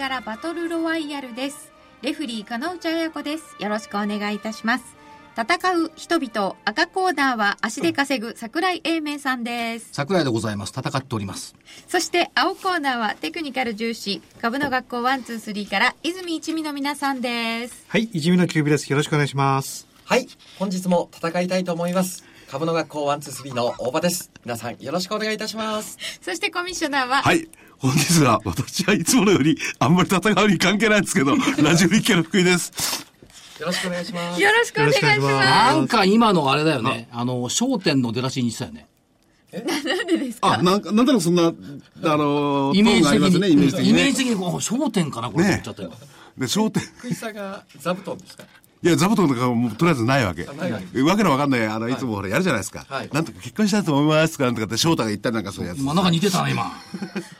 柄バトルロワイヤルですレフリー金内彩子ですよろしくお願いいたします戦う人々赤コーナーは足で稼ぐ桜井英明さんです桜井でございます戦っておりますそして青コーナーはテクニカル重視株の学校123から泉一味の皆さんですはい、一味のキュービです。よろしくお願いします。はい、本日も戦いたいと思います。株の学校ワンツースリーの大場です。皆さんよろしくお願いいたします。そしてコミッショナーは、はい。本日は私はいつものよりあんまり戦うに関係ないんですけど、ラジオ日経の福井です。よろしくお願いします。よろしくお願いします。なんか今のあれだよね。あの商店の出だしにしたよね。あ、なんか、なんとなくそんな、あのー、イメージ的トーンがありますね、イメージ的に、ね。にイメージ的にこう商店かなこれ。と思っちゃったよ、で、商店、福井さんが座布団ですか？いや、座布団とかもうとりあえずないわけ。ないわわけのわかんない、あの、い。つもほら、やるじゃないですか。はい。なんとか結婚したいと思いますとか、なんとかって翔太が言ったりなんかそういうやつ。今なんか似てたな今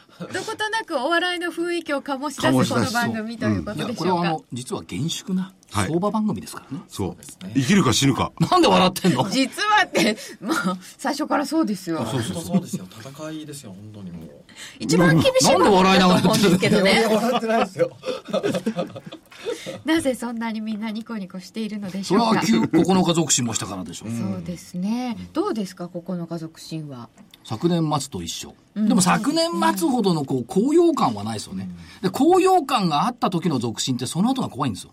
くお笑いの雰囲気を醸し出すすこの番組ということでしょうか、これはあの実は厳粛なはい相場番組ですからね、そう。生きるか死ぬか。なんで笑ってんの？実はって、まあ、最初からそうですよ。本当そうですよ。戦いですよ、本当にもう。一番厳しいなんで笑いながらと思うんですけどね。笑ってないですよ。なぜそんなにみんなニコニコしているのでしょうか？それは旧9日続進もしたからでしょそうですね。どうですか、ここの家族神話。昨年末と一緒。でも昨年末ほどのこう高揚感はないですよね。で、高揚感があった時の続進ってその後が怖いんですよ。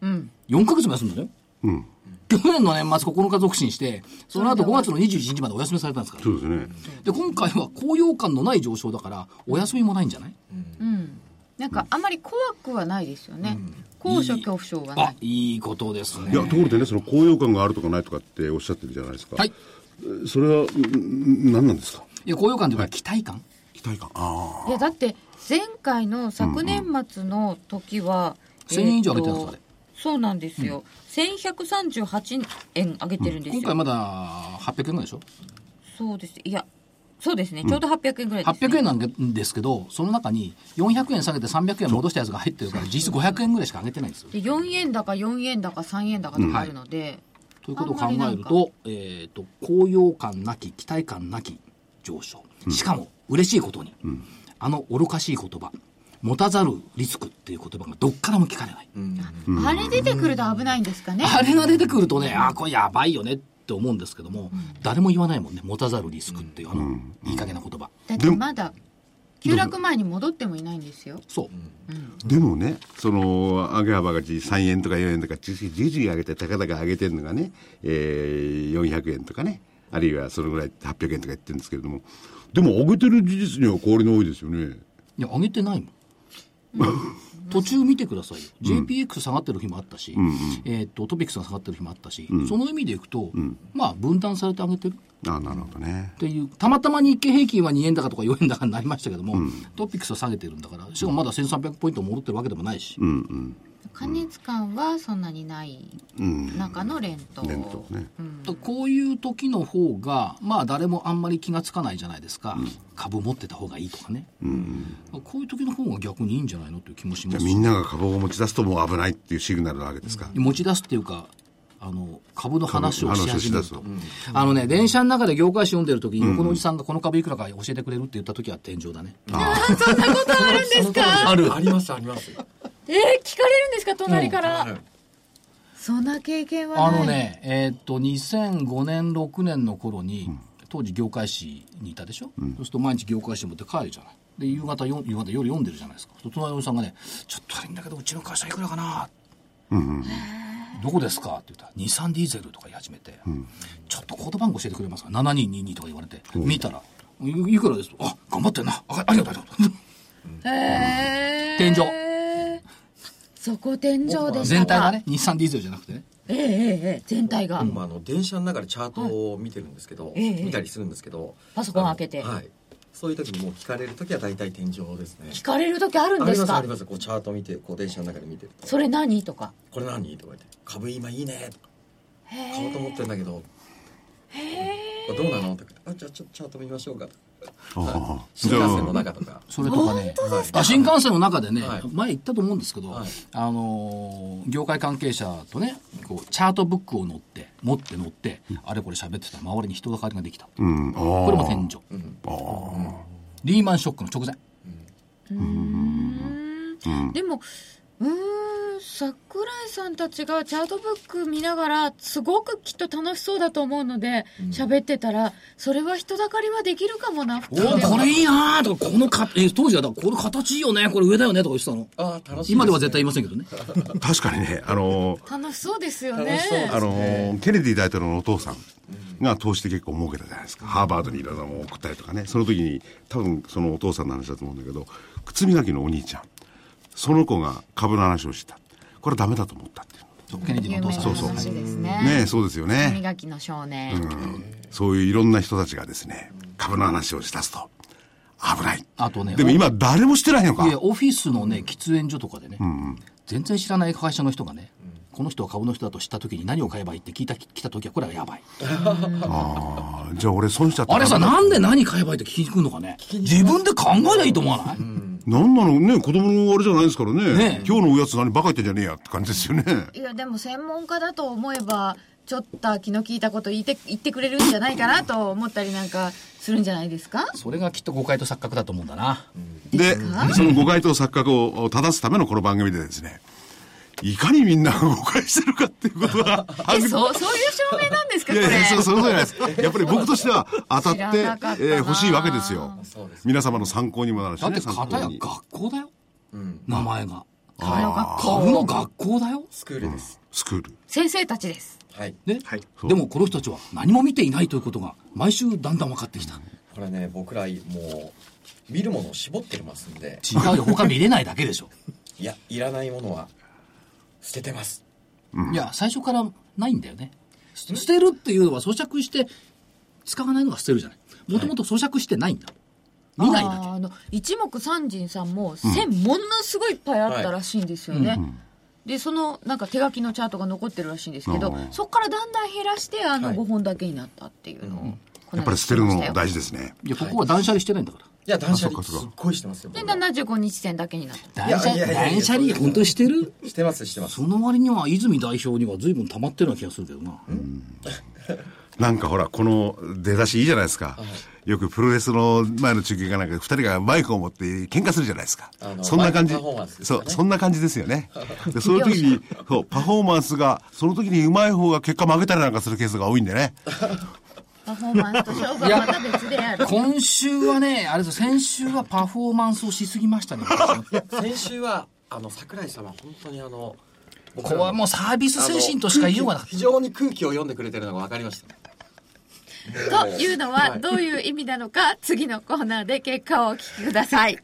うん。4ヶ月も休んだよ。うん。去年の年末9日続進して、その後5月の21日までお休みされたんですから。そうですね。で、今回は高揚感のない上昇だから、お休みもないんじゃない？うん。なんか、あまり怖くはないですよね。高所恐怖症がなあい。、いいことですね。いや、ところでね、その高揚感があるとかないとかっておっしゃってるじゃないですか。はい。それは、ん何なんですか？いや、高揚感というか期待感。期待感。ああ。いや、だって、前回の昨年末の時は、1000円以上上げてるんですかえーとそうなんですよ。1138円上げてるんですよ。今回まだ800円ぐらいでしょ？そうです。いや、そうですね。ちょうど800円ぐらいです、ね。800円なんですけど、その中に400円下げて300円戻したやつが入ってるから、実質500円ぐらいしか上げてないんですよ。で4円高、4円高、3円高とかあるので、ということを考えると、えっ、と、高揚感なき、期待感なき上昇。しかも、嬉しいことに、あの愚かしい言葉、持たざるリスクっていう言葉がどっからも聞かれない。あれ出てくると危ないんですかね。あれが出てくるとね、あ、これやばいよねって思うんですけども、誰も言わないもんね、持たざるリスクっていう、あの、いい加減な言葉。だってまだ、急落前に戻ってもいないんですよ。そう。でもね、その、上げ幅が3円とか4円とか、じじじじ上げて、高々上げてるのがね、えー、400円とかね、あるいはそのぐらい800円とか言ってるんですけれども、でも上げてる事実には変わりの多いですよね。いや、上げてないもん。途中見てくださいよ。JPX 下がってる日もあったし、えっと、トピックスが下がってる日もあったし、その意味でいくと、まあ、分断されて上げてる。ああ、なるほどね。っ。ていう、たまたま日経平均は2円高とか4円高になりましたけども、トピックスは下げてるんだから、しかもまだ1300ポイント戻ってるわけでもないし、うんうん。加熱感はそんなにない中の連投。連投ね。こういう時の方が、まあ誰もあんまり気がつかないじゃないですか。株持ってた方がいいとかね。こういう時の方が逆にいいんじゃないのという気もしますじゃあみんなが株を持ち出すともう危ないっていうシグナルなわけですか。持ち出すっていうか、あの、株の話をし始めると。あのね、電車の中で業界誌読んでる時に、横のおじさんがこの株いくらか教えてくれるって言った時は天井だね。そんなことあるんですか？あるあります、あります。えー、聞かれるんですか？隣から。はいそんな経験はない。あのね、えーっと、2005年、6年の頃に、当時業界誌にいたでしょ、そうすると毎日業界誌持って帰るじゃない。で、夕方よ、夕方夜読んでるじゃないですか。隣のおじさんがね、ちょっと悪いんだけど、うちの会社いくらかな？どこですか？って言ったら、日産ディーゼルとか言い始めて、ちょっとコード番号教えてくれますか ?7222 とか言われて、見たら、いいくらですあ、頑張ってんな。あありがとう、ありがとう。天井。そこ天井でしたか全体がね、日産ディーゼルじゃなくてね。ええええええ全体が、まあ、あの電車の中でチャートを見てるんですけど、ええ見たりするんですけどパソコン開けて。はい。そういう時にもう聞かれる時は大体天井ですね。聞かれる時あるんですか？ありますあります。こうチャート見てこう電車の中で見てると。それ何とか。これ何とか言って株今いいねとか買おうと思ってんだけど。これどうなのとかあじゃあちょっとチャート見ましょうかとかああ 新幹線の中とか。それとかね。はい。あ新幹線の中でね、はい。前言ったと思うんですけど、はい。あのー業界関係者とねこうチャートブックを乗って持って乗って、あれこれ喋ってたら周りに人だかりができた、うん、あこれも天井、リーマンショックの直前。でもうーん桜井さんたちがチャートブック見ながらすごくきっと楽しそうだと思うので喋、ってたらそれは人だかりはできるかもな普おこれいいなーとかこのか、えー当時はだこれ形いいよねこれ上だよねとか言ってたの。ああ楽しいね。今では絶対言いませんけどね。確かにね、あの楽しそうですよね。楽しそうですあのケネディ大統領のお父さんが投資で結構儲けたじゃないですか。ハーバードにいろんなものを送ったりとかね。その時に、多分そのお父さんの話だと思うんだけど、靴磨きのお兄ちゃん、その子が株の話をしてた。これダメだと思ったっていう。そうケネディ有名なのお父さん。そうそう。話ですね。そうですよね。磨きの少年、そういういろんな人たちがですね、株の話をしだすと、危ない。あとねでも今誰もしてないのか。い。やオフィスのね喫煙所とかでね、全然知らない会社の人がね、この人は株の人だと知った時に何を買えばいいって聞いた来た時はこれはやばい。あー。じゃあ俺損しちゃった。あれさなんで何買えばいいって聞きに来るのかね。自分で考えりゃいいと思わない、なんなのね、子供のあれじゃないですからね。ねえ今日のおやつ何バカ言ってんじゃねえやって感じですよね。いやでも専門家だと思えばちょっと気の利いたこと言って言ってくれるんじゃないかなと思ったりなんかするんじゃないですか？それがきっと誤解と錯覚だと思うんだな、で、その誤解と錯覚を正すためのこの番組でですね、いかにみんなが誤解してるかっていうことが、えそうそういう証明なんですかこれいやいや、そう、そうじゃないです。やっぱり僕としては当たって、えー欲しいわけですよ。そうです。皆様の参考にもなるしだっね。参考て片やに学校だよ、うん。名前が。株の学校？株の学校だよ。スクールです。スクール。先生たちです。はい。ね、そうでもこの人たちは何も見ていないということが毎週だんだん分かってきた。これね僕らもう見るものを絞ってますんで。違うよ。他見れないだけでしょ。いやいらないものは捨ててます。いや最初からないんだよね。捨捨てるっていうのは咀嚼して使わないのが捨てるじゃない。もともと咀嚼してないんだ、見ないだけ。あの一目散人さんも線ものすごいいっぱいあったらしいんですよね、でそのなんか手書きのチャートが残ってるらしいんですけど、うん。そこからだんだん減らしてあのはい。5本だけになったっていうのを、この間やっぱり捨てるの大事ですね。いやここは断捨離してないんだから。いや断捨離すっごいしてますよで僕ら75日線だけになった。断捨いやいやいやいや断捨離本当にしてる？してますしてます。その割には泉代表には随分溜まってるような気がするけどな、なんかほら、この出だしいいじゃないですか。よくプロレスの前の中継かなんか二人がマイクを持って喧嘩するじゃないですか。あ。のそんな感じ。マイクパフォーマンスですそう、よね。そんな感じですよね。で、その時に、そう、パフォーマンスが、その時に上手い方が結果負けたりなんかするケースが多いんでね。パフォーマンスと勝負はまた別である。今週はねあれです先週はパフォーマンスをしすぎましたね。先週はあの桜井様本当にあのここはもうサービス精神としか言いようがなかった。非常に空気を読んでくれてるのが分かりました。というのはどういう意味なのか次のコーナーで結果をお聞きください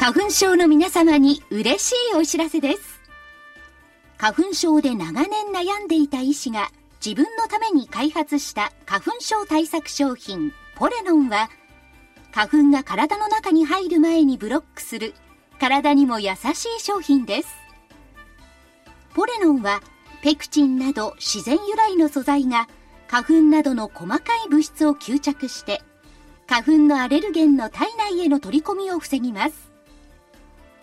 花粉症の皆様に嬉しいお知らせです。花粉症で長年悩んでいた医師が自分のために開発した花粉症対策商品ポレノンは花粉が体の中に入る前にブロックする体にも優しい商品です。ポレノンはペクチンなど自然由来の素材が花粉などの細かい物質を吸着して花粉のアレルゲンの体内への取り込みを防ぎます。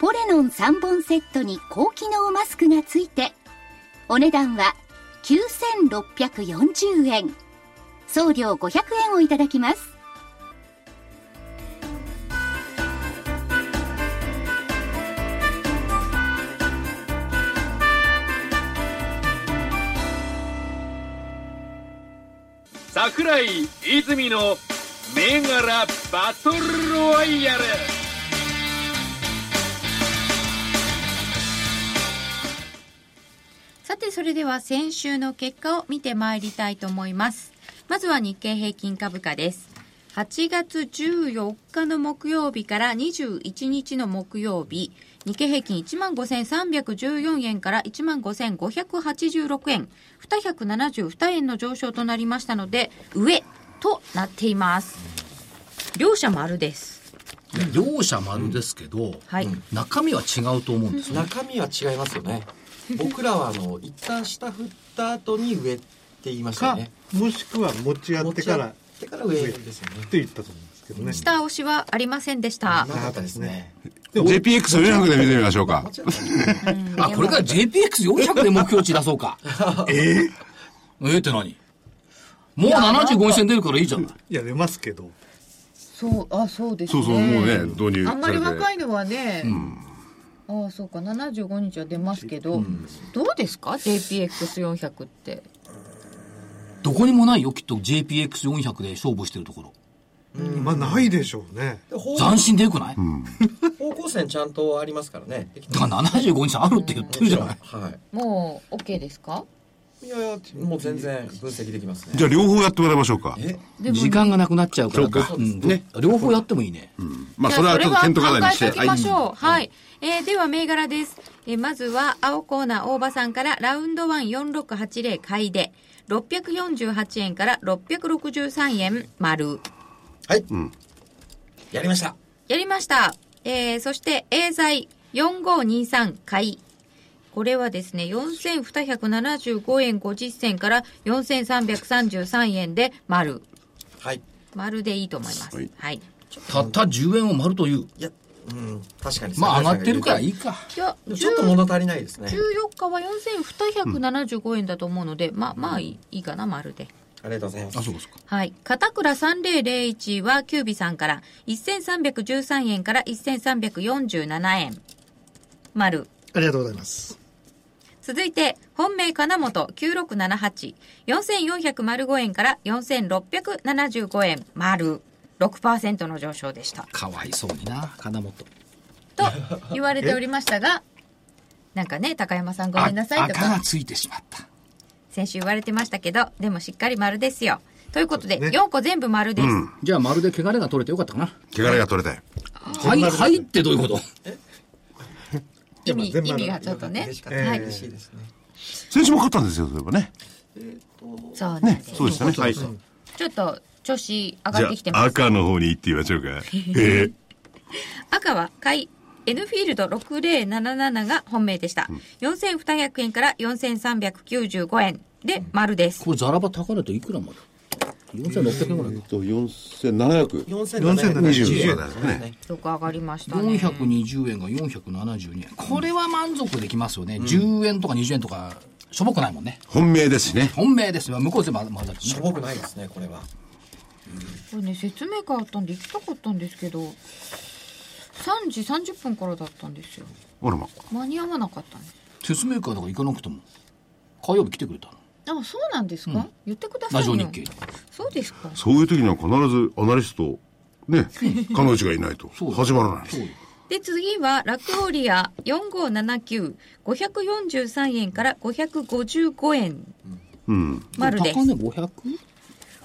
ポレノン3本セットに高機能マスクがついてお値段は9640円。送料500円をいただきます。桜井泉の銘柄バトルロワイヤル。さてそれでは先週の結果を見てまいりたいと思います。まずは日経平均株価です。8月14日の木曜日から21日の木曜日。日経平均15,314円から15,586円。272円の上昇となりましたので上となっています。両者丸です。両者丸ですけど、はい。中身は違うと思うんですよ、中身は違いますよね僕らはあの一旦下振った後に上って言いましたね。もしくは持ち合ってから上ですよね。て言ったと思うんですけどね。下押しはありませんでした。なかったですね。JPX400 で見てみましょうか。あこれから JPX400 で目標値出そうか。えええーって何？もう75円線出るからいいじゃない。いや出ますけど。そうあそうですそうそうもうね導入あんまり若いのはね、ああそうか。75日は出ますけど、どうですか？JPX400 って。どこにもないよきっと。JPX400 で勝負してるところ。まあないでしょうね。斬新でよくない、方向線ちゃんとありますからね。だから75日あるって言ってるじゃない？はい。もう OK ですか？いやいやもう全然分析できますね。じゃあ両方やってもらいましょうか。時間がなくなっちゃうから。そうか。ん。ね両方やってもいいね、まあそれはちょっと検討課題にして。はい。えーでは、銘柄です。えーまずは、青コーナー大場さんから、ラウンド14680買いで、648円から663円丸。はい、やりましたやりました。えーそして、エーザイ4523買い。これはですね、4275円50銭から4333円で丸。はい丸でいいと思います。はいはい。たった10円を丸といういやうん確かにまあ上がってるからいいかかいや、ちょっと物足りないですね14日は4275円だと思うので、まあまあいいいいかな、丸で。ありがとうございますあそうかそうかはい。片倉3001はキュービさんから1313円から1347円。丸。ありがとうございます続いて、本命金本9678。4405円から4675円。丸。6%の上昇でした。かわいそうにな金本。と言われておりましたが、なんかね、高山さんごめんなさいとか。赤が、ついてしまった。先週言われてましたけど、でもしっかり丸ですよ。ということで、ね。4個全部丸です。じゃあまるで汚れが取れてよかったかな。汚れが取れたよ。はいはいってどういうこと？意味、意味がちょっとね。嬉し。かっえーた嬉しいですね。先週も勝ったんですよそういえばね。そうなんです。そうでしたね。はい。ちょっと調子上じがってきてます。ゃあ赤の方に行ってみましょうか。ええ。赤は買い。N フィールド6077が本命でした。4200円から4395円で丸です。これザラバ高値といくらまで？4600円ぐらいか。と4720 4720円だよね。よく上がりましたね。420円が472円。これは満足できますよね、10円とか20円とかしょぼくないもんね。本命ですしね。本命ですよ。向こう全部まだしょぼくないですねこれはこれね、説明会あったんで行きたかったんですけど、3時30分からだったんですよ。あらま間に合わなかったんです。説明会とか行かなくても火曜日来てくれたのあ、そうなんですか、言ってくださいよ。ラジオ日経そうですか？そういう時には必ずアナリストね 彼女がいないと始まらないそうよで、次は、ラクオリア4579、543円から555円うん丸です。高値 500?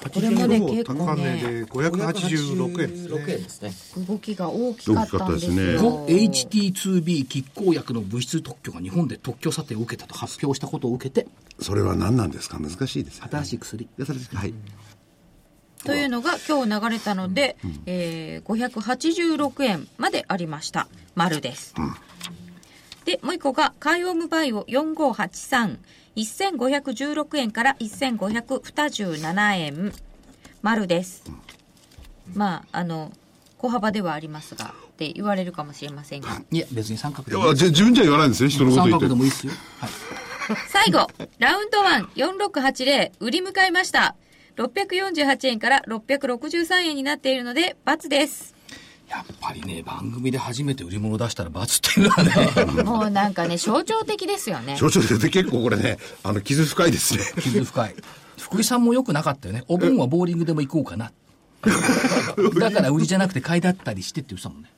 これもね、結構高値ね、で586円です586円ねですね。動きが大きかったんです大きかよ。った HT2B 拮抗薬の物質特許が日本で特許査定を受けたと発表したことを受けてそれは何なんですか？難しいですよね。新しい薬。いやそれはい。というのが今日流れたので、えー、586円までありました。丸です。で、もう一個が、カイオムバイオ4583。1516円から1527円。丸です。まあ、あの、小幅ではありますが、って言われるかもしれませんが。いや別に三角いでもいいやじゃ自分じゃ言わないんですよ人のこと三言って角でもいいですよ、はい、最後、ラウンド1、4680、売り迎えました。648円から663円になっているので、×です。やっぱりね、番組で初めて売り物出したら罰っていうのはね、もうなんかね、象徴的ですよね。象徴的で結構これね、あの、傷深いですね。傷深い。福井さんも良くなかったよね。お盆はボーリングでも行こうかな。だから売りじゃなくて買いだったりしてって言ってたもんね。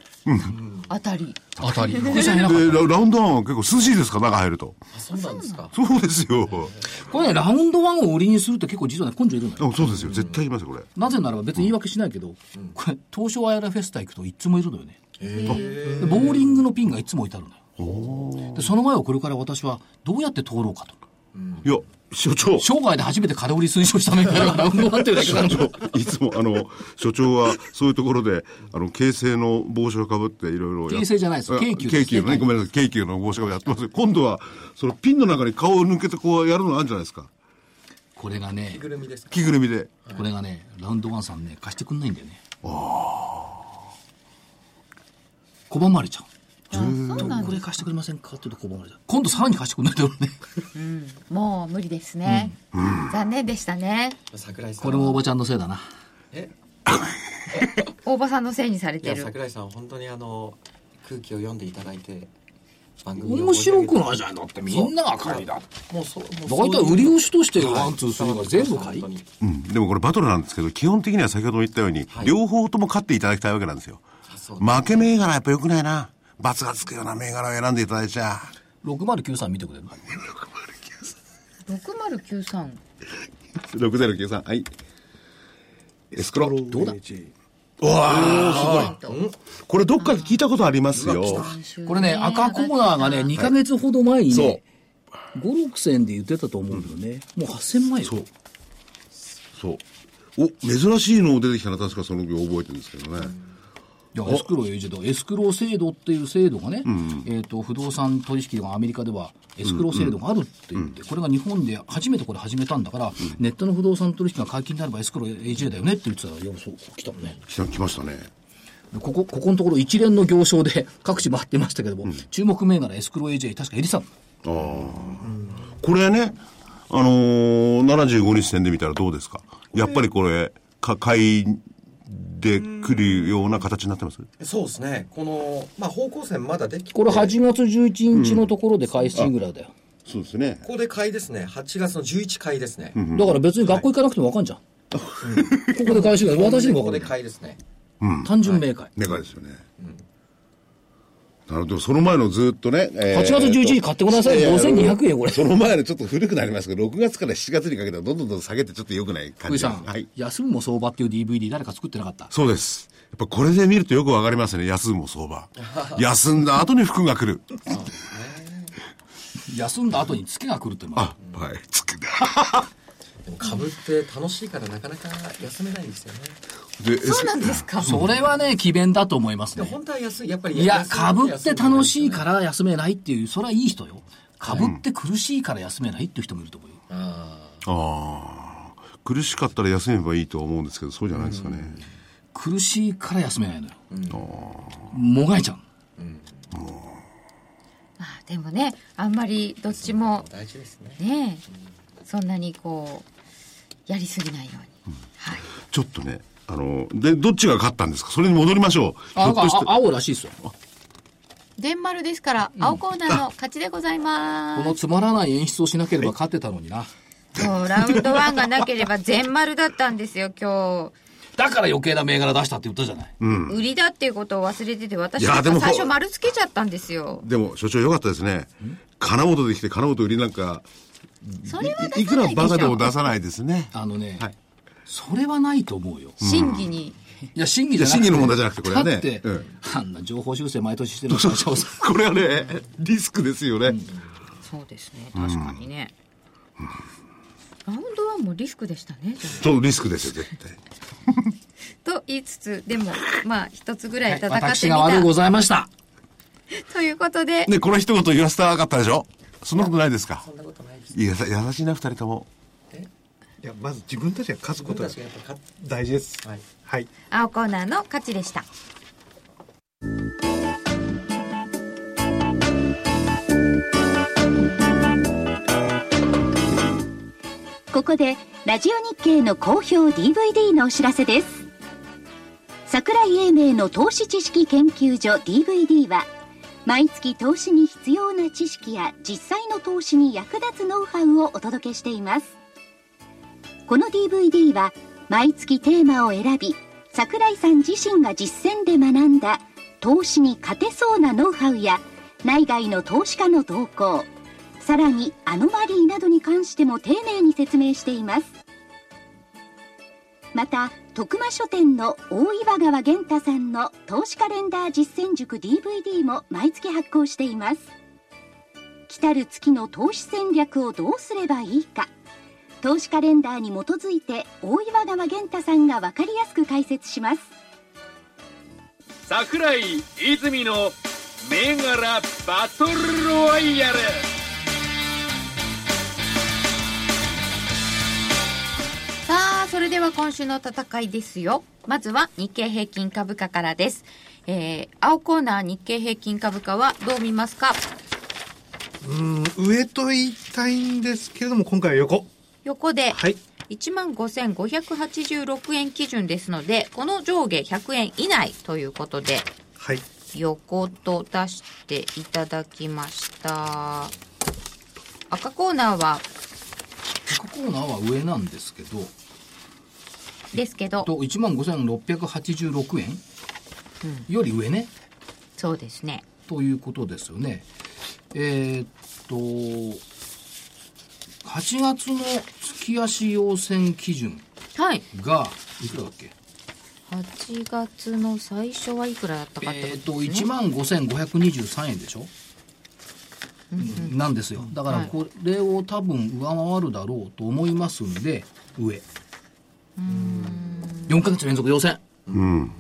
当たり。当たり。福井さんいなかっでララウンドワンは結構涼しいですか？中入ると。あそうなんですかそうですよ。た。これね、ラウンドワンを売りにするって結構実はね、根性いるのよ。でもそうですよ。絶対いますよ、これ。なぜならば別に言い訳しないけど、これ、東証アイラフェスタ行くといつもいるのよね。でボーリングのピンがいつも置いてあるのよ。で、その前をこれから私はどうやって通ろうかと。いや、所長。生涯で初めて空売り推奨した銘柄がラウンドワンっていうだけなのよ。いつも、あの、所長は、そういうところで、あの、京成の帽子をかぶって、いろいろやっ。京成じゃないですあ京急京急のね、ごめんなさい、京急の帽子をやってます今度は、そのピンの中に顔を抜けてこうやるのあるんじゃないですか。これがね着、ぐるみですか着ぐるみで。これがね、ラウンドワンさんね、貸してくんないんだよね。拒まれちゃう。これ貸してくれませんか？ってと拒まれちゃう。今度さらに貸してくんないだろうね。もう無理ですね。残念でしたね。桜井さんこれもおばちゃんのせいだな。え？大場さんのせいにされてる。桜井さん本当にあの空気を読んでいただいて面白くないじゃん。だってみんなが買いだ。もうそうもう大体売りを推しとしてワン、ツー、スリーが全部買い。うん。でもこれバトルなんですけど、基本的には先ほども言ったように、はい両方とも勝っていただきたいわけなんですよ。そう負け銘柄やっぱ良くないな。罰がつくような銘柄を選んでいただいちゃ。6093見てくれる？6093。6093。はい。エスクロ。どうだ？これどっかで聞いたことありますよ。これね、赤コーナーがね、2ヶ月ほど前にね、5、6千で言ってたと思うんだよね。もう8000万よ。そう。そう。お、珍しいの出てきたの確かその秒覚えてるんですけどね。いや、エスクローエージェント、エスクロー制度っていう制度がね、えっ、と、不動産取引がアメリカではエスクロー制度があるって言って、これが日本で初めてこれ始めたんだから、ネットの不動産取引が解禁になればエスクロー AJ だよねって言ってたら、いや、そう、来たのね。来た来ましたね。でここ、ここのところ一連の行商で各地回ってましたけども、注目銘柄エスクロー AJ 確かエリさん。これね、あのー、75日線で見たらどうですか？やっぱりこれ、か買いで来るような形になってます？そうですねこのまあ方向線まだできてこれ8月11日のところで開始ぐらいだよ。そうですね。ここで買いですね8月の11買いですね、だから別に学校行かなくてもわかんじゃん。ここで開始ぐらい。私にもここでわかんない。買いですね単純明快。メガですよね。なるほど、その前のずっとね。え8月11日買ってごらんなさいやや5200円これその前のちょっと古くなりますけど、6月から7月にかけてはどんどんどん下げてちょっと良くない感じ福井さん、はい。休むも相場っていう DVD 誰か作ってなかった？そうです。やっぱこれで見るとよくわかりますね。休む相場。休んだ後に服が来る。休んだ後に月が来るっていうのはあ、はい。つくでも株って楽しいからなかなか休めないんですよねで、そうなんですか。それはね、奇弁だと思いますね。で本当は安いやっぱりいや、安株って楽しいらから休めないっていう、それはいい人よ。株って苦しいから休めないっていう人もいると思うよ。あああ。苦しかったら休めばいいとは思うんですけど、そうじゃないですかね。苦しいから休めないのよ。もがいちゃう。まあでもね、あんまりどっちもー大事ですねね、そんなにこう、やりすぎないように。はい。ちょっとね、あの、で、どっちが勝ったんですか？それに戻りましょう。あ、青らしいですよ。こ電丸ですから、青コーナーの勝ちでございます。のつまらない演出をしなければ勝ってたのにな。そう、ラウンドワンがなければ 全丸だったんですよ、今だから余計な銘柄出したって言ったじゃない。日。売りだっていうことを忘れてて、私いやでも最初丸つけちゃったんですよ。でも、所長よかったですね。金本できて、金本売りなんか、それはいいくらバカでも。出さないですね。あのね、はいそれはないと思うよ。審議に。いや、審議じゃなくて。審議の問題じゃなくてこれはねだって、うんあんな情報修正毎年してる会社 これはね、リスクですよね。そうですね、確かにね。ラウンドワンもリスクでしたね、じゃそう、リスクですよ、絶対。あ と言いつつ、でも、まあ、一つぐらい戦ってみ私が悪うごた。ざいました。ということで、ね、この一言言わせたかったでしょ？そんなことないですか？そんなことないですいや、さ優しいな、二人とも。いやまず自分たちが勝つことが大事です。はい。はい。青コーナーの勝ちでした。ここでラジオ日経の好評 DVD のお知らせです。桜井英明の投資知識研究所 DVD は毎月投資に必要な知識や実際の投資に役立つノウハウをお届けしていますこの DVD は毎月テーマを選び桜井さん自身が実践で学んだ投資に勝てそうなノウハウや内外の投資家の動向さらにアノマリーなどに関しても丁寧に説明しています。また徳間書店の大岩川源太さんの投資カレンダー実践塾 DVD も毎月発行しています。来る月の投資戦略をどうすればいいか。投資カレンダーに基づいて大岩川源太さんが分かりやすく解説します桜井泉の銘柄バトルロワイヤルさあ、それでは今週の戦いですよ。まずは日経平均株価からです。えー、青コーナー日経平均株価はどう見ますか？うん上と言いたいんですけれども今回は横横で、はい15,586円基準ですので、この上下100円以内ということで、はい横と出していただきました。赤コーナーは、赤コーナーは上なんですけどですけど、と1万5686円？より上ね、そうですね。ということですよね。えーっと、8月の月足要線基準はい。が、いくらだっけ？8月の最初はいくらだったかってえーっと、ことですね。1万5523円でしょ、うんなんですよ。だから、はいこれを多分上回るだろうと思いますんで、上。4ヶ月連続要線。うん。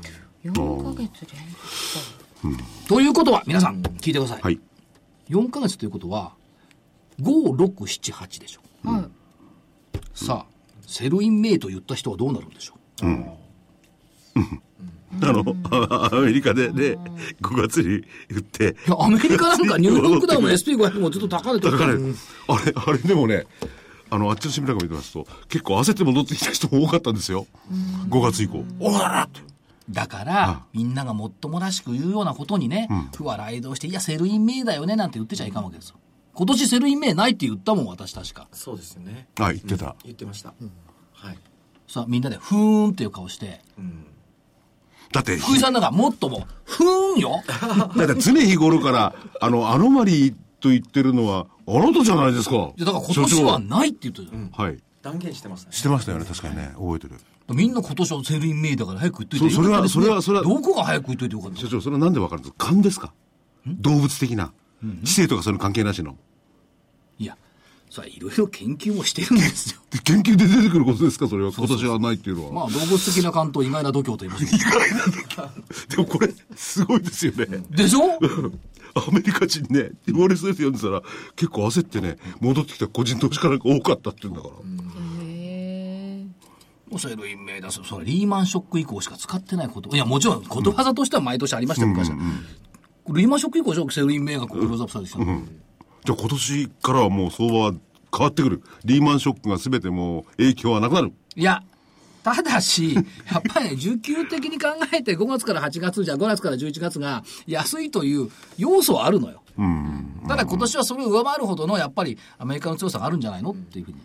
4ヶ月連続ということは、皆さん、聞いてください。はい。4ヶ月ということは、5、6、7、8でしょ。はい。さあ、 Sell in May と言った人はどうなるんでしょうあの、あアメリカでね、5月に売って、いや、アメリカなんかニューヨークダウンも SP500 もずっと高値取ってだからる。あれ、あれでもね、あの、あっちの新聞なんか見てますと、結構焦って戻ってきた人も多かったんですよ。5月以降。おららって。だから、みんながもっともらしく言うようなことにね、付和雷同して、いや、 Sell in May だよね、なんて言ってちゃいかんわけですよ。今年 Sell in May ないって言ったもん、私確か。そうですよねあ、言ってた。言ってました、はい、さあ、みんなで、ふーんっていう顔して、うん、だって、福井さんなんかもっとも、ふーんよ だって常日頃から、あの、アノマリーと言ってるのは、あなたじゃないですか。いやだから今年はないって言ってるじゃん。はい。断言してましたねしてましたよね、確かにね。覚えてる。みんな今年は Sell in May だから早く言っといてそそれはそれはそれはどこが早く言っといてよかった所長、それはなんでわかるんですか？勘ですか？動物的な。知性とかそういうの関係なしの？いや、それはいろいろ研究もしてるんですよ。で研究で出てくることですか？それは。今年はないっていうのは。まあ、動物的な勘と意外な度胸と言いますけど。でもこれ、すごいですよね。でしょ？アメリカ人ね、ウォールストリート読んでたら、結構焦ってね、戻ってきた個人投資家なんか多かったって言うんだから。もう Sell in May だそそれリーマンショック以降しか使ってないこと。いや、もちろん、ことわざとしては毎年ありましたよ、昔は。リーマンショック以降でしょ Sell in May がこうクローズアップされてきたの。じゃあ今年からはもう相場は変わってくる。リーマンショックが全てもう影響はなくなる。いや、ただし、やっぱりね、需給的に考えて5月から8月じゃ5月から11月が安いという要素はあるのよ。ただ今年はそれを上回るほどのやっぱりアメリカの強さがあるんじゃないの？っていうふうに。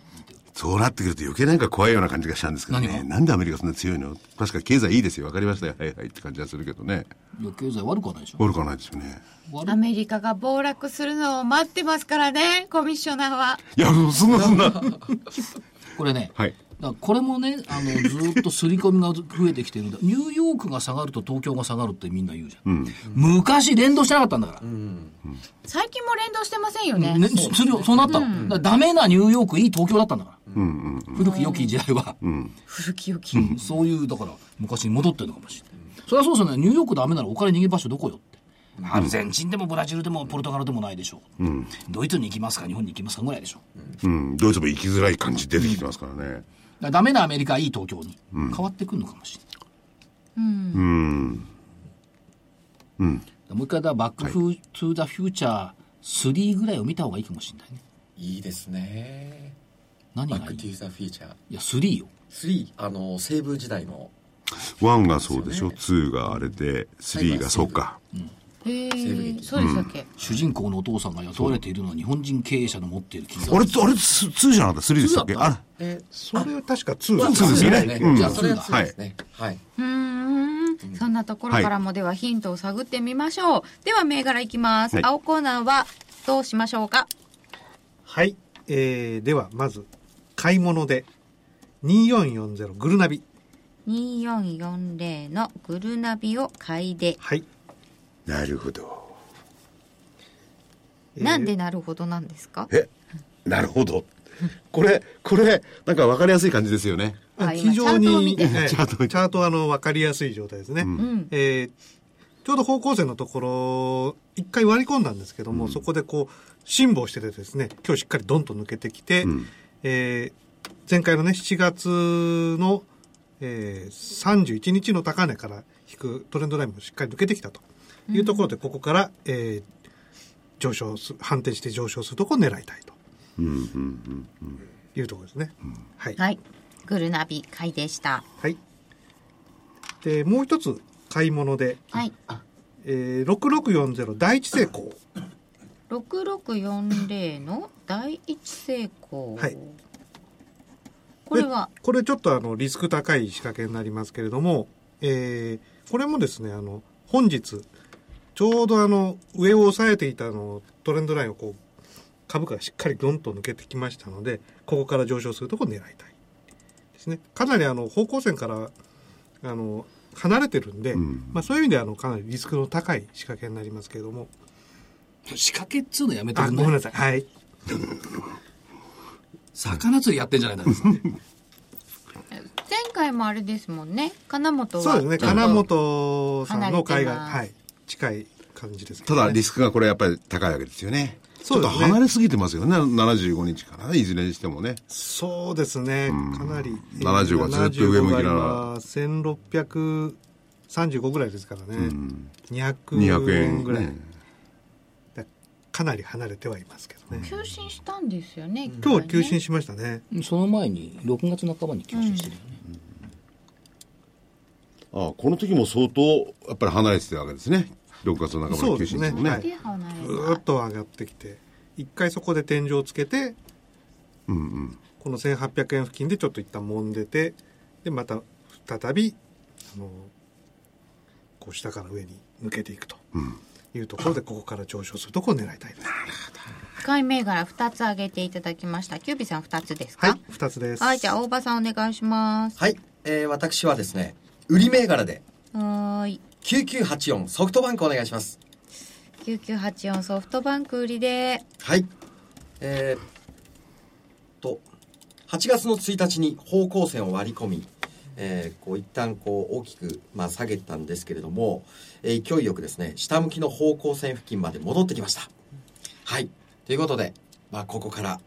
そうなってくると余計なんか怖いような感じがしたんですけどね。なんでアメリカそんな強いの？確か経済いいですよ。わかりましたよ。はいはいって感じがするけどね。いや、経済悪くはないでしょ。悪くはないですよね。アメリカが暴落するのを待ってますからね、コミッショナーは。いや、そんなそんな。これね、はい。だこれもね、あの、ずっと刷り込みが増えてきてるんだ。ニューヨークが下がると東京が下がるってみんな言うじゃん。昔連動してなかったんだから。最近も連動してませんよね。ね、するよ、そうなったの。だからダメなニューヨーク、いい東京だったんだから。古き良き時代は。古き良き。うんそういう、だから、昔に戻ってるのかもしれない。それはそうですよね。ニューヨークダメならお金逃げる場所どこよって。アルゼンチンでもブラジルでもポルトガルでもないでしょう。ドイツに行きますか、日本に行きますかぐらいでしょう。うん。ドイツも行きづらい感じ出てきてますからね。ダメなアメリカ、いい東京に変わってくるのかもしれない。うん。もう一回だ、バックフー、トゥーザフューチャー3ぐらいを見た方がいいかもしれないね。いいですね。何がいい？バック・トゥ・ザ・フィーチャー。いや、3よ。3あの西部時代の。1がそうでしょ？2があれで3がそうか。へえ西部劇そうでしたっけ、主人公のお父さんが雇われているのは日本人経営者の持っている企業あれあれ2じゃなかった？3でしたっけ？2だっあえそれは確か2ー、そうですよね。そうですうん。じゃあそれは2ですね。はい、うーん。そんなところからもではヒントを探ってみましょう、では銘柄いきます、はい。青コーナーはどうしましょうか？はい、えー、ではまず買い物で2440グルナビ。2440のグルナビを買いで、はい、なるほど。えー。なんでなるほどなんですか？えなるほど。これこれなんか分かりやすい感じですよね。非常にチャートチャートあの分かりやすい状態ですね、うん。えーちょうど方向線のところ一回割り込んだんですけども、そこでこう辛抱しててですね今日しっかりドンと抜けてきて、ん。えー前回のね7月の、えー31日の高値から引くトレンドラインもしっかり抜けてきたというところで、ここから、えー上昇す反転して上昇するところを狙いたいと。うんうんうんいうところですね、はい。はい。グルナビ買いでした。はい。で、もう一つ買い物で、はい。えー、6640第一成功。6640の第一成功。はい。これは？でこれちょっとあの、リスク高い仕掛けになりますけれども、えー、これもですね、あの、本日、ちょうどあの、上を押さえていたあのトレンドラインをこう、株価がしっかりドンと抜けてきましたので、ここから上昇するところを狙いたい。ですね。かなりあの、方向線から、あの、離れてるんで、んまあそういう意味ではあの、かなりリスクの高い仕掛けになりますけれども、仕掛けっつうのやめてあ、くんない？ごめんなさい。はい。魚釣りやってんじゃないんですか前回もあれですもんね金本はそうですね。金本さんの海外、はい。近い感じですけただリスクがこれやっぱり高いわけですよねちょっとそうですね離れすぎてますよね75日からねいずれにしてもねそうですね。かなり。75はずっと上向きな75が1635ぐらいですからね。200 200円ぐらい。ねだかなり離れてはいますけどね。急進したんですよね今日は急進ししましたね。その前に6月半ばに休止してるよね、ああこの時も相当やっぱり離れてたわけですね6月の半ばの休止そうですね。もね。手離れずーっと上がってきて、一回そこで天井をつけて、うんうん。この1800円付近でちょっと一旦揉んでて、で、また再び、あの、こう下から上に抜けていくというところで、ここから上昇するところを狙いたいです。買い銘柄2つ挙げていただきました。キュービさん2つですか？はい、二つです。はいじゃあ大場さんお願いします。はい、えー、私はですね売り銘柄で。はーい9984ソフトバンクお願いします。9984ソフトバンク売りで。はい。えー、と8月の1日に方向線を割り込み、えーこう一旦こう大きく、まあ、下げたんですけれども、えー勢いよくですね下向きの方向線付近まで戻ってきました。はい。ということで、まあ、ここから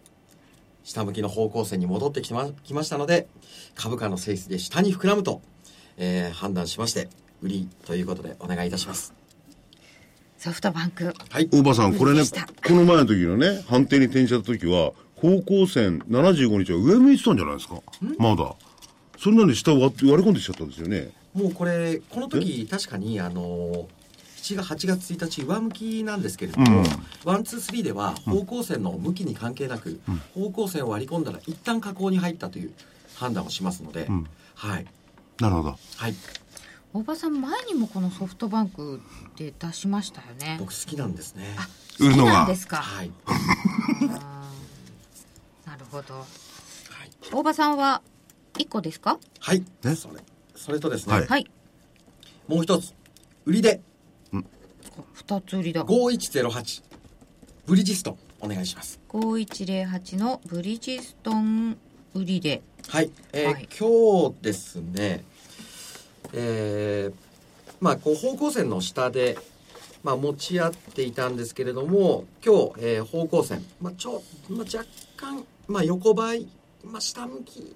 下向きの方向線に戻ってきまきましたので株価の性質で下に膨らむと、えー判断しまして売りということでお願いいたします。ソフトバンク。はい。大場さんこれねこの前の時のね判定に転じた時は方向線75日は上向いてたんじゃないですか？まだ。そんなに下割って割り込んできちゃったんですよね。もうこれこの時確かにあの7月8月1日上向きなんですけれども、ワンツースリーでは方向線の向きに関係なく、方向線を割り込んだら一旦下降に入ったという判断をしますので、ん。はい。なるほど。はい大場さん前にもこのソフトバンクで出しましたよね。僕好きなんですね。売るのがですか？はい、なるほど。はい。大場さんは1個ですか？はい。ねそれそれとですね、はい。はい。もう一つ売りで。2つ売りだ。5108ブリヂストンお願いします。5108のブリヂストン売りで。はい、えーはい。今日ですね、えーまあ、こう方向線の下で、まあ、持ち合っていたんですけれども今日、えー方向線、まあちょまあ、若干、まあ、横ばい、まあ、下向き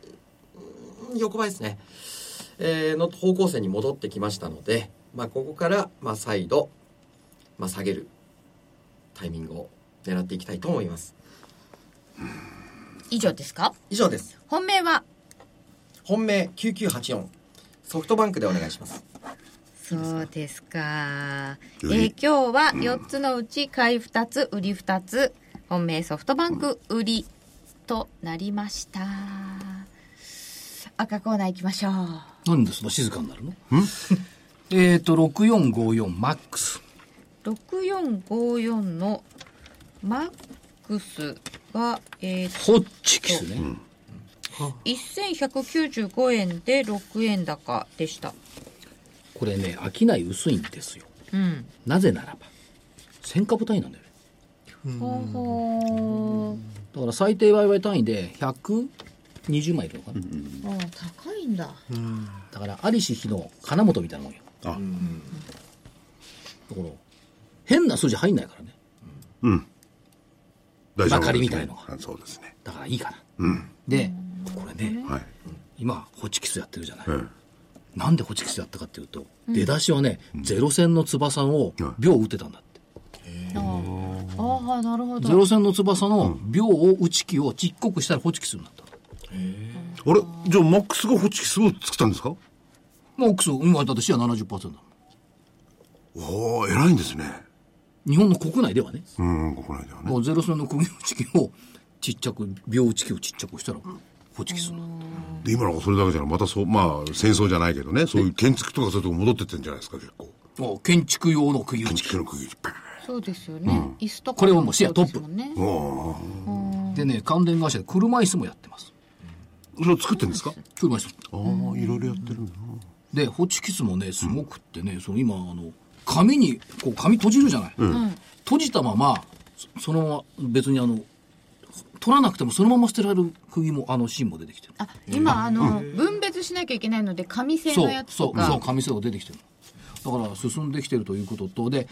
うん横ばいですね、えーの方向線に戻ってきましたので、まあ、ここから、まあ、再度、まあ、下げるタイミングを狙っていきたいと思います。以上ですか？以上です。本命は？本命9984ソフトバンクでお願いしますそうですか。えー今日は4つのうち買い2つ、売り2つ、本命ソフトバンク売りとなりました。赤コーナー行きましょう。なんでそんな静かになるの？えっと、6454マックス。6454のマックスが、えーホッチキスね。1195円で6円高でした。これね、商い薄いんですよ。うん。なぜならば、1000株単位なんだよね。ほうほう。だから最低ワイワイ単位で120枚いるのかな。あ高いんだ。だから、アリシヒの金本みたいなもんよ。あだから、変な数字入んないからね。大丈夫まかりみたいのあそうですね。だからいいかな。で、これね、はい。今、ホチキスやってるじゃない。えなんでホチキスやったかっていうと、出だしはね、ゼロ戦の翼を秒打ってたんだって。あああ、なるほど。ゼロ戦の翼の秒を打ち機をちっこくしたらホチキスになった。えあれ？じゃあマックスがホチキスを作ったんですか？もうクソ、今だってシェア70%だもおお偉いんですね。ん。日本の国内ではね、うん、ここないではね。もうゼロ戦の釘打ち機をちっちゃく、秒打ち機をちっちゃくしたら、ホチキスになった。で、今なんかそれだけじゃない。またそう、まあ、戦争じゃないけどね、そういう建築とかそういうとこ戻ってってんじゃないですか、結構。あ建築用の釘打建築の釘、パーンそうですよね。椅子とかこれはもうシェアトップそうですもんねでね、関連会社で車椅子もやってます。それを作ってんですか？車椅子。ああ、いろいろやってるんだな。で、ホチキスもね、すごくってね、その今、あの、紙に、こう、紙閉じるじゃない。閉じたまま、そそのまま別にあの、取らなくてもそのまま捨てられる釘も、あの、芯も出てきてる。あ、今、あの、分別しなきゃいけないので、紙製そうのや、つそう、とか。そう、紙製が出てきてる。だから進んできてるということと、で、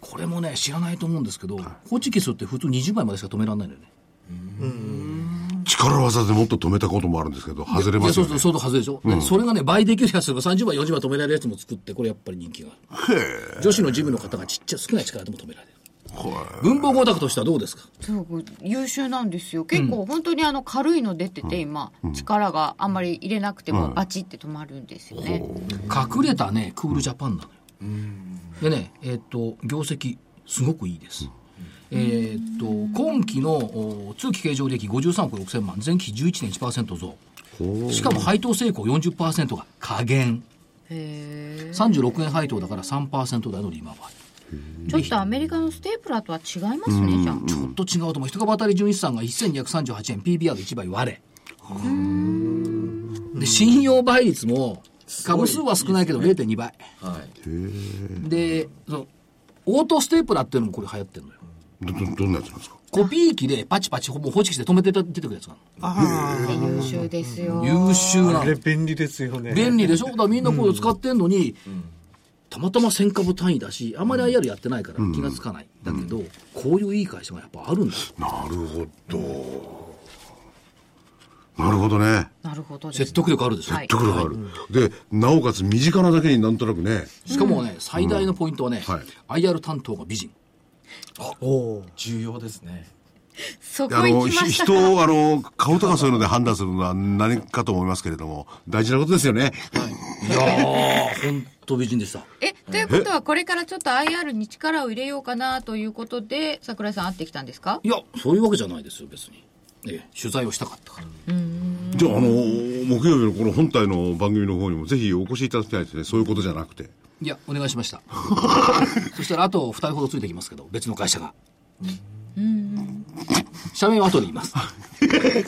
これもね、知らないと思うんですけど、ホチキスって普通20枚までしか止められないんだよね。力技でもっと止めたこともあるんですけど、外れますよねそうそう、。そう外れでしょ、でそれがね、倍できるやつが30倍、40倍止められるやつも作って、これやっぱり人気がある。女子のジムの方がちっちゃい、少ない力でも止められる。文房具オタクとしてはどうですか？そう優秀なんですよ。結構本当にあの軽いの出てて今、力があんまり入れなくてもバチって止まるんですよね、隠れたね、クールジャパンなのよ。でね、えーっと、業績、すごくいいです。えーっと、今期のお通期経常利益53億6000万、前期比11.1%増。しかも配当成功40%が下限。へ36円配当だから3%台の利回り。えちょっとアメリカのステープラーとは違いますね、じゃあ。ちょっと違うと思う。一株当たり純資産が1238円、PBR1 倍割れ。で、信用倍率も、株数は少ないけど0.2倍。はい。で、そのオートステープラーっていうのもこれ流行ってるのよ。ど、ど、どんなやつなんですか？コピー機でパチパチほぼホチキスで止めて出てくるやつがあ優秀ですよ。優秀なあれの。便利ですよね。便利でしょ？だからみんなこれを使ってんのに、たまたま1000株単位だし、あんまり IR やってないから気がつかない。だけど、こういういい会社がやっぱあるんだよ。なるほど。なるほどね。なるほどです説得力あるでしょ、はいところがある。で、なおかつ身近なだけになんとなくね。しかもね、最大のポイントはね、は IR 担当が美人。おー重要ですねそこあの、行きまひしたか人を、あの、顔とかそういうので判断するのは何かと思いますけれども、大事なことですよね。いやー、ほんと美人でした。えということはこれからちょっと IR に力を入れようかなということで桜井さん会ってきたんですか？いや、そういうわけじゃないですよ、別に。ええ、取材をしたかったから。じゃあ、あの、木曜日のこの本体の番組の方にもぜひお越しいただきたいですね。そういうことじゃなくて。いや、お願いしました。そしたら、あと2人ほどついてきますけど、別の会社が。社名は後で言います。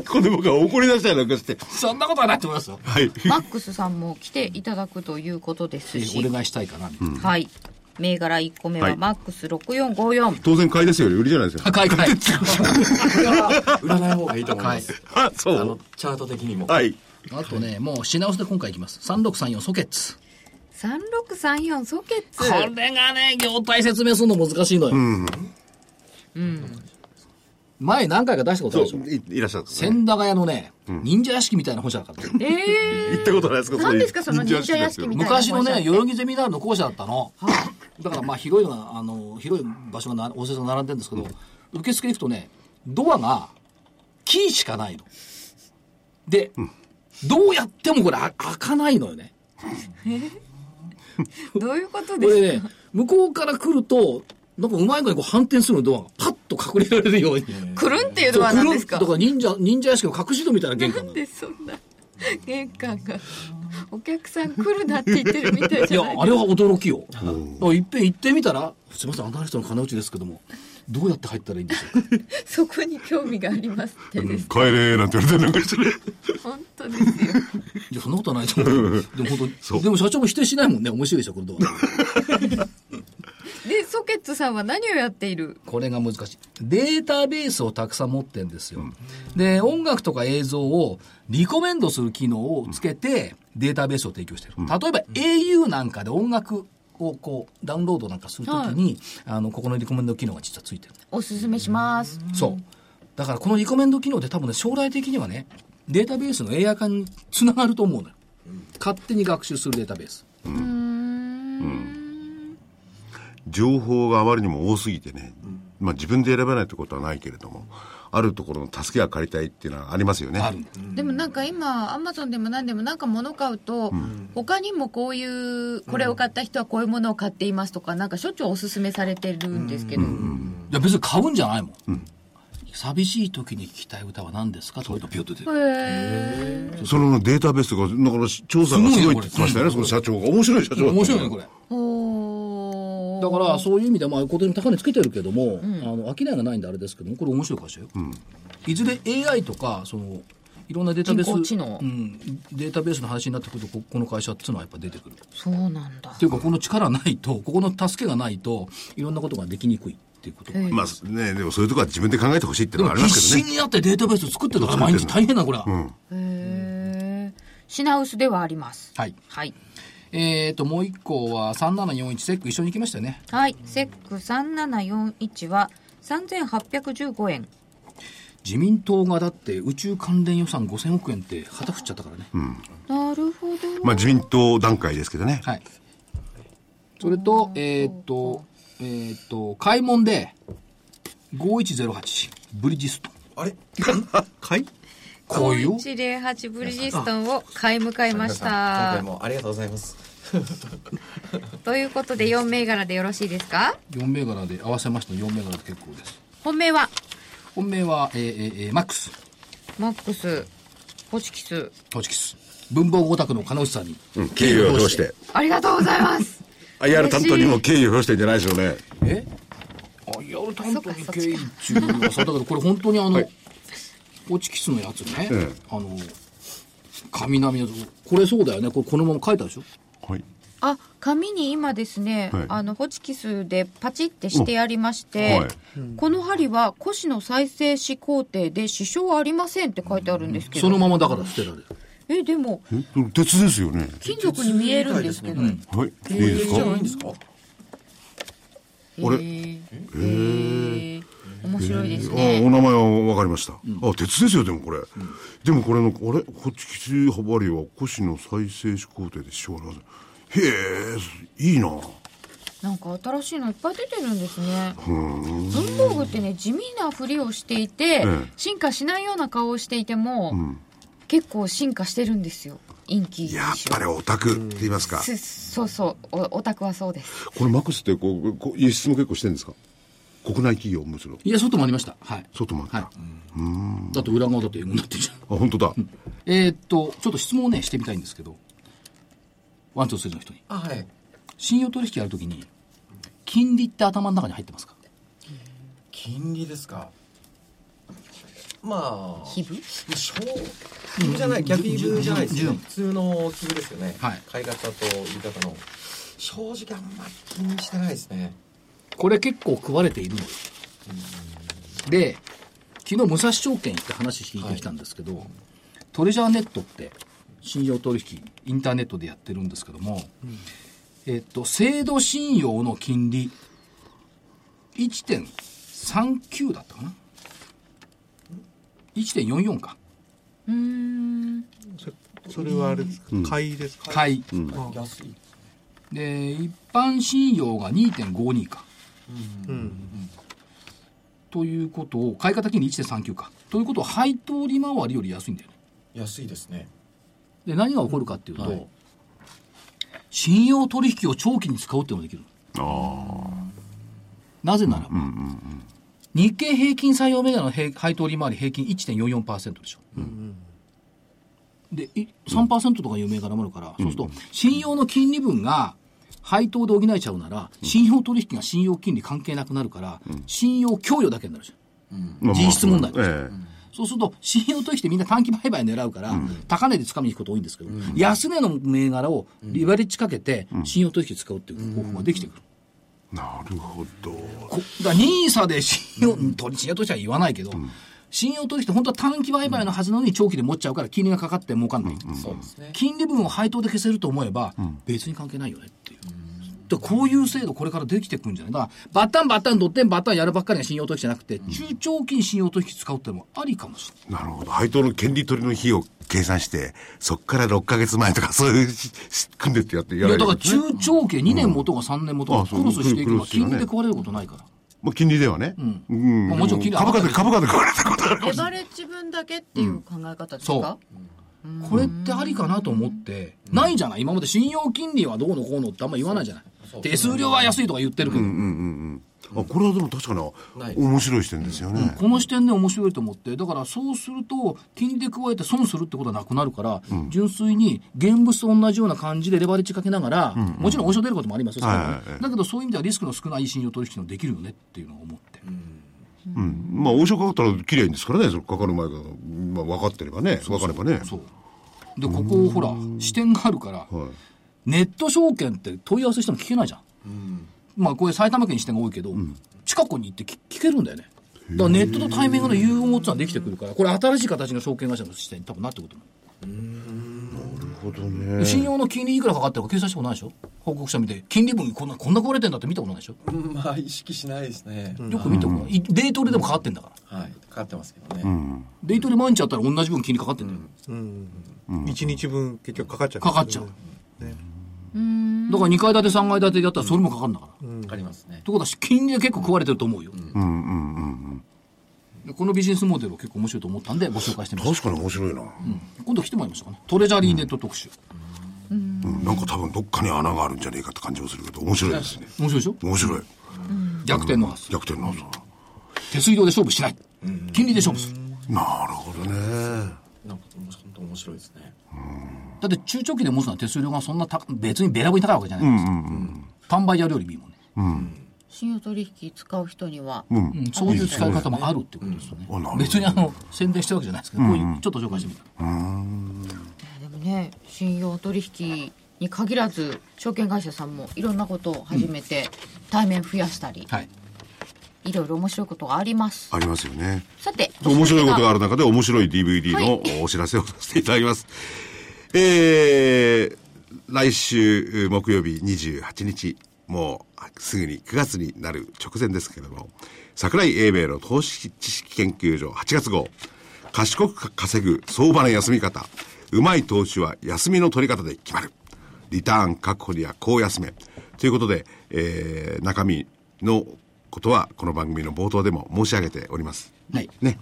ここで僕は怒り出したりなんかして。そんなことはないと思いますよ。はい。マックスさんも来ていただくということですええしお願いしたいかな、みたいな。はい銘柄1個目ははいマックス6454、当然買いですよ。売りじゃないですよ。買い買い。売らない方がいいと思いますあ、そあの。チャート的にもはい。あとね、もう品薄で今回いきます。3634ソケッツ。3634ソケッツこれがね、業態説明するの難しいのよ。前何回か出したことあるでしょ。いいらっしゃる。千駄ヶ谷のね、忍者屋敷みたいな本社だから。え行ったことないですか？何ですか？その忍者屋敷みたいな昔のね、代々木ゼミナールの校舎だったの。だからまあ広いのが、あの、広い場所がな、大勢さん並んでるんですけど、受付行くとね、ドアが、キーしかないの。で、どうやってもこれあ開かないのよね。どういうことこですか？れね、向こうから来ると、なんかうまい具合にこう反転するドアがパッと隠れられるように。くるんっていうのは何ですか？だから忍者、忍者屋敷の隠し戸みたいな玄関なのなんでそんな玄関がお客さん来るなって言ってるみたいいじゃない、やあれは驚きよ。いっぺん行ってみたら、すみません、あの人の金内ですけども、どうやって入ったらいいんでしょうか？そこに興味がありますってです帰れなんて言われてなんかしてね。本当ですよいや、そんなことはないと思う。でも本当に、でも社長も否定しないもんね。面白いでしょ、これドア。でソケッツさんは何をやっている？これが難しい。データベースをたくさん持ってんですよ。で、音楽とか映像をリコメンドする機能をつけて、データベースを提供してる。例えば au なんかで音楽をこう、ダウンロードなんかするときに、あの、ここのリコメンド機能が実はついてる。おすすめしますそう。だからこのリコメンド機能って多分ね、将来的にはね、データベースの AI 化につながると思うのよ。勝手に学習するデータベース。情報があまりにも多すぎてね、まあ自分で選ばないってことはないけれども、あるところの助けが借りたいっていうのはありますよね。ある。でもなんか今アマゾンでも何でもなんか物買うと、他にもこういうこれを買った人はこういうものを買っていますとかなんかしょっちゅうおすすめされてるんですけど、いや別に買うんじゃないもん。寂しい時に聴きたい歌は何ですかとピュッと出てそのデータベースとか、だから調査がすごいって言ってましたよね、その社長が。面白い社長面白いね、これ。おだから、そういう意味では、まあ、今年も高値つけてるけども、あの、商いがないんであれですけども、これ面白い会社よ。いずれ AI とか、その、いろんなデータベース、人工知能うん、データベースの話になってくると、ここの会社っていうのはやっぱ出てくる。そうなんだっていうか、この力ないと、ここの助けがないと、いろんなことができにくいっていうこと。まあね、でもそういうところは自分で考えてほしいっていうのはありますけどね。必死になってデータベース作ってるから毎日大変な、これは。うん。へえ品薄ではありますはい。はいえーと、もう一個は3741セック一緒に行きましたよね。はいセック3741は3815円自民党がだって宇宙関連予算5000億円って旗振っちゃったからね。なるほどまあ自民党段階ですけどね。はい。それと、えーっと、えーっと、開門で、5108、ブリヂストン。あれ？買いこういう？よ。108ブリヂストンを買い迎えまし今た回もありがとうございますということで4銘柄でよろしいですか4銘柄で合わせました4銘柄で結構です。本命は本命は、えーえーえーマックス、マックスホチキストチキス。文房具オタクの金内さんに。うん敬意を表して。ありがとうございます IR 担当にも敬意を表してんじゃないでしょうね。えあ、やる担当に経緯中はさ、だけどこれ本当にあの、はいホチキスのやつね、ええあの、紙並みの、これそうだよね。これこのまま書いたでしょ？はい。あ紙に今ですね、はい。あのホチキスでパチってしてありまして、はい。この針は古紙の再生紙工程で支障ありませんって書いてあるんですけど、そのままだから捨てられる。えでもえ鉄ですよね。金属に見えるんですけど、はい。いいですか？じゃないんですか？へあれ？ー。へー面白いですあねお名前は分かりました。あ、鉄ですよ、でもこれ。でもこれの、あれ？ホチキスハバリは古紙の再生紙工程でしょうがない。へえ、いいな。なんか新しいのいっぱい出てるんですね文房具ってね地味なふりをしていて、ええ進化しないような顔をしていても、結構進化してるんですよ陰気やっぱりオタクって言いますか。すそうそうおオタクはそうですこれマックスってこう、こう輸出も結構してるんですか？国内企業もちろん。いや、外もありました。はい。外もあった。はい。だって裏側だって英語になってるじゃん。あ、本当だ。えーっと、ちょっと質問をね、してみたいんですけど、ワン、ツー、スリーの人に。あはい信用取引やるときに、金利って頭の中に入ってますか？金利ですか？まあ皮膚小皮膚じゃない逆に分じゃないです普通の皮膚ですよね、はい買い方と売り方の正直あんまり気にしてないですねこれ結構食われているのよ。で、昨日武蔵証券行って話聞いてきたんですけど、トレジャーネットって信用取引、インターネットでやってるんですけども、えっと、制度信用の金利、1.39だったかな ?1.44 か。うーんそそれはあれですか、買いですか？買い。安いで、一般信用が2.52か。うんということを、買い方金利1.39か。ということは、配当利回りより安いんだよね。安いですねで、何が起こるかっていうと、はい信用取引を長期に使うっていうのができる。なぜならば、日経平均採用銘柄の平配当利回り平均1.44%でしょ。で、い3%とかいう銘柄もあるから、そうすると、信用の金利分が配当で補えちゃうなら、信用取引が信用金利関係なくなるから、信用供与だけになるじゃん。まあ実質問題まあえそうすると、信用取引ってみんな短期売買狙うから、高値で掴みに行くこと多いんですけど、安値の銘柄をリバレッジかけて、信用取引使うっていう方法ができてくる。えなるほど。こだからニーサで信用、取り信用取引は言わないけど、信用取引って本当は短期売買のはずなのに長期で持っちゃうから金利がかかって儲かんない。そうですね。金利分を配当で消せると思えば、別に関係ないよね。でこういう制度これからできてくるんじゃない？だから、バッタンバッタンドッテンバッタンやるばっかりが信用取引じゃなくて、中長期に信用取引使うってのもありかもしれない。なるほど。配当の権利取りの費を計算して、そこから6ヶ月前とか、そういう組んでってやってやいや、だから。中長期2年元が3年元があそう。クロスしていけば金利で食われることないから。まあ、金利ではね。うん。まあもちろん金利株価で、株価で買われたことあるかもしれない。レバレッジ分だけっていう考え方ですそう。か、これってありかなと思って、ないじゃない。今まで信用金利はどうのこうのってあんま言わないじゃない手数料は安いとか言ってるけど、あ、これはでも確かに面白い視点ですよね。この視点で面白いと思って、だからそうすると、金利で加えて損するってことはなくなるから、純粋に現物と同じような感じでレバレッジかけながら、もちろんお証出ることもありますよ、はいはいはいだけどそういう意味ではリスクの少ない信用取引のできるよねっていうのを思って。うん。まあ、王将かかったら綺麗ですからね、それかかる前が。まあ、分かってればね。分かればね。そう。で、ここ、ほら、視点があるから、はい。ネット証券って問い合わせしても聞けないじゃん。まあ、これ埼玉県に支店が多いけど、近くに行って聞聞けるんだよね。だからネットとタイミングの融合っていうのはできてくるから、これ新しい形の証券会社の視点に多分なってくると思う。なるほどね。信用の金利いくらかかってるか計算したことないでしょ？報告書見て。金利分こんな、こんな壊れてんだって見たことないでしょ？まあ意識しないですね、よく見ても、いデイトレでもかかってんだから。はいかかってますけどね、デイトレ毎日やったら同じ分金利かかってんだよ。一日分結局かかっちゃう、かかっちゃう。ねだから2階建て3階建てでやったらそれもかかるんだから。かかりますねってことは金利で結構食われてると思うよ。でこのビジネスモデルを結構面白いと思ったんでご紹介してみまし確かに面白いな。た。今度来てもらいましたかね。トレジャリーネット特集。うんなんか多分どっかに穴があるんじゃねえかって感じもするけど、面白いですね。面白いでしょ？面白い。逆転の発想。逆転の。手数料で勝負しない。金利で勝負する。なるほどね。なんか本当面白いですねだって中長期で持つのは手数料がそんなた別にべらぼうに高いわけじゃないですか。単売やるよりいいもんね。信用取引使う人には、うんそういう使い方もあるってことですよねうん別にあの、宣伝してるわけじゃないですけど、こういう、ちょっと紹介してみた。でもね信用取引に限らず証券会社さんもいろんなことを始めて、対面増やしたりはい。いろいろ面白いことがありますありますよね。さて面白いことがあるる中で面白い DVD のお知らせをさせていただきます。えー、来週木曜日28日、もうすぐに9月になる直前ですけれども、桜井英明の投資知識研究所8月号、賢く稼ぐ相場の休み方、うまい投資は休みの取り方で決まる。リターン確保にはこう休め。ということで、えー、中身のことはこの番組の冒頭でも申し上げております。はい。ね。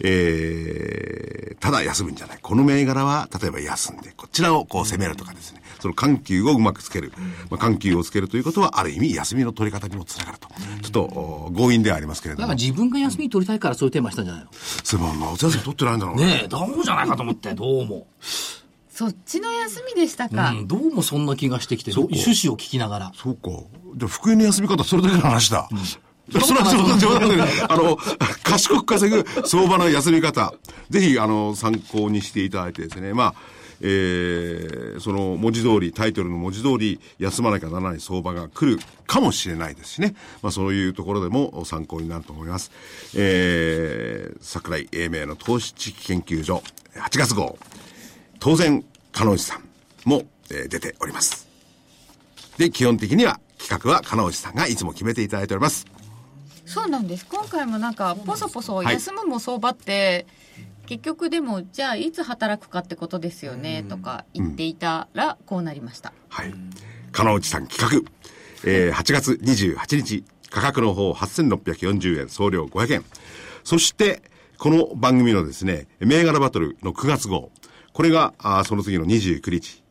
えー、ただ休むんじゃない。この銘柄は、例えば休んで、こちらをこう攻めるとかですね。その緩急をうまくつける。まあ、緩急をつけるということは、ある意味休みの取り方にもつながると。ちょっと、お強引ではありますけれどもだから。自分が休み取りたいからそういうテーマしたんじゃないの？そういえば、夏休み取ってないんだろうね。ねえ、どうじゃないかと思って、どうも。そっちの休みでしたか、うん、どうもそんな気がしてきて、そうか趣旨を聞きながら。そうか。じゃあ、福井の休み方、それだけの話だ。それは冗談で、あの、賢く稼ぐ相場の休み方。ぜひ、あの、参考にしていただいてですね。まあ、えー、その文字通り、タイトルの文字通り、休まなきゃならない相場が来るかもしれないですしね。まあ、そういうところでも参考になると思います。えー、桜井英明の投資知識研究所、8月号。当然、加納内さんも、えー出ております。で、基本的には企画は加納内さんがいつも決めていただいております。そうなんです今回もなんかポソポソはい休むも相場って、結局でもじゃあいつ働くかってことですよねとか言っていたらこうなりました、はい。加納内さん企画。えー、8月28日、価格の方8640円、送料500円。そして、この番組のですね、銘柄バトルの9月号。これが、あーその次の29日。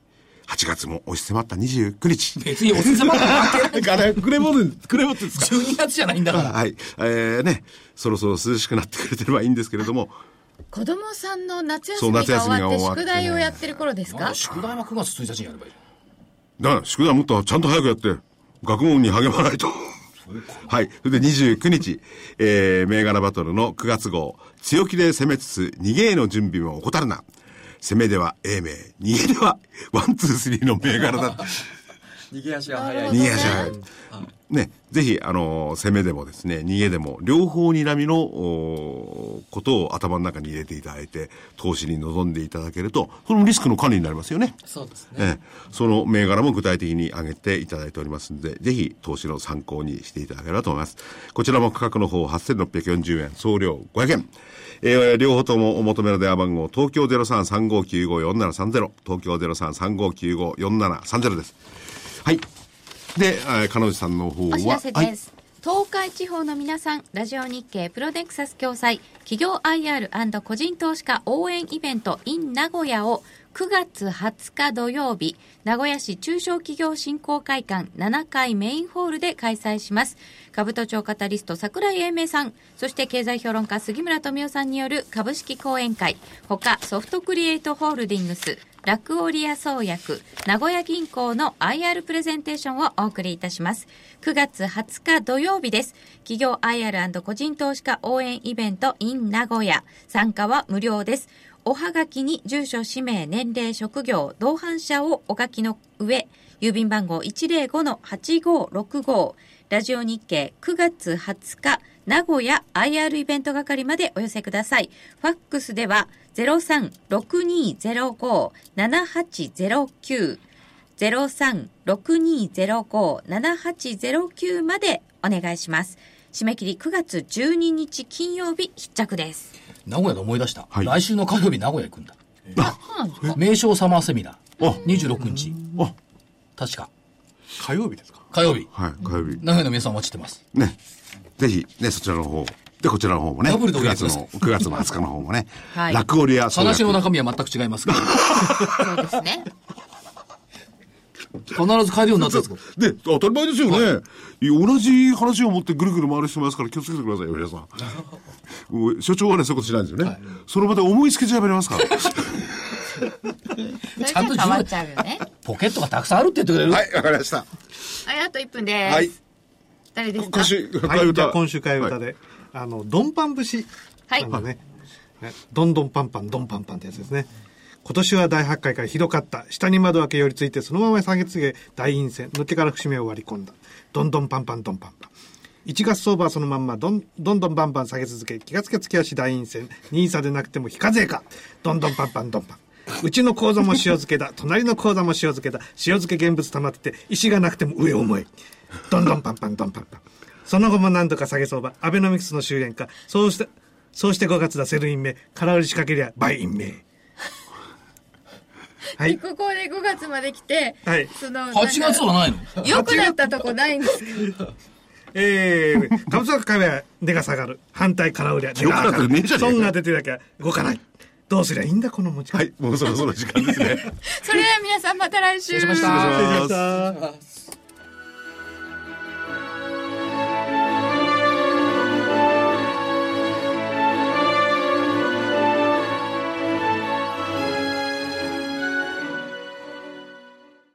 8月も押し迫った29日。別におせま関係ない。から、くれもる、くれもってですか？12月じゃないんだから。はい。えー、ね、そろそろ涼しくなってくれてればいいんですけれども、子供さんの夏休みが終わって宿題をやってる頃ですか？宿題は9月1日にやればいい。だから、宿題もっとちゃんと早くやって、学問に励まないと。はい。それで29日、えー、銘柄バトルの9月号、強気で攻めつつ、逃げへの準備も怠るな。攻めでは英明、逃げではワン、ツー、スリーの銘柄だ。逃げ足が早い逃げ足が早い。ね、ぜひ、あのー攻めでもですね、逃げでも、両方睨みの、おーことを頭の中に入れていただいて、投資に臨んでいただけると、そのリスクの管理になりますよね。そうですねええ、その銘柄も具体的に挙げていただいておりますので、ぜひ投資の参考にしていただければと思います。こちらも価格の方8640円、送料500円。えー両方ともお求めの電話番号、東京0335954730、東京0335954730です。はい。で、えー、彼女さんの方は、お知らせはいです、東海地方の皆さんラジオ日経プロデクサス共催企業 IR& 個人投資家応援イベント in 名古屋を9月20日土曜日名古屋市中小企業振興会館7階メインホールで開催します。株都庁カタリスト桜井英明さんそして経済評論家杉村富夫さんによる株式講演会。他ソフトクリエイトホールディングスラクオリア創薬名古屋銀行の IR プレゼンテーションをお送りいたします。9月20日土曜日です。企業 IR& 個人投資家応援イベント in 名古屋。参加は無料です。おはがきに住所氏名年齢職業同伴者をお書きの上郵便番号105-8565ラジオ日経9月20日名古屋 IR イベント係までお寄せください。ファックスでは03-6205-7809 03-6205-7809までお願いします。締め切り9月12日金曜日必着です。名古屋で思い出した。はい来週の火曜日名古屋行くんだ。そうなんですか？名称サマーセミナー。あ26日。あ、確か。火曜日ですか？火曜日。はい、火曜日。名古屋の皆さんお待ちしてます。ね。ぜひ、ね、そちらの方。で、こちらの方もね。ダブルでお9月の、9月の20日の方もね。はいラクオリア話の中身は全く違いますけど。そうですね。必ず買えるようになったんですけど。で、当たり前ですよね。同じ話を持ってぐるぐる回る人もいますから気をつけてくださいよ、皆さん。所長はね、そういうことしないんですよね。その場で思いつけちゃやめれますから。ちゃんと変わっちゃうよね。ポケットがたくさんあるって言ってくれる、はい、わかりました。はい、あと1分です。はい。誰ですか？今週、はい、じゃあ今週週替え歌で、あの、ドンパン節。はいなんだね。ねどんどんパンパン、どんパンパンってやつですね。今年は第8回からひどかった。下に窓開け寄りついて、そのまま下げつげ、大陰線。のってから節目を割り込んだ。どんどんパンパン、どんパンパン。1月相場はそのまんま、どん、どんどんバンバン下げ続け、気がつきゃ月足大陰線。 NISA でなくても非課税か。どんどんパンパン、どんパン。うちの口座も塩漬けだ。隣の口座も塩漬けだ。塩漬け現物溜まってて、石がなくても上を思え。どんどんパンパン、どんパンパン。その後も何度か下げ相場、アベノミクスの終焉か、そうして、そうして5月だ、 Sell in May、空売り仕掛けりゃ、 Buy in May。はい。ここで5月まで来て、はいその、8月はないの？良くなったとこないんですかえー、株価株は値が下がる。反対空売りは値が上がる。ね損が出てなきゃ動かない。どうすりゃいいんだ、この持ち方。はい、もうそろそろ時間ですね。それでは皆さんまた来週。失礼しました失礼しました。あ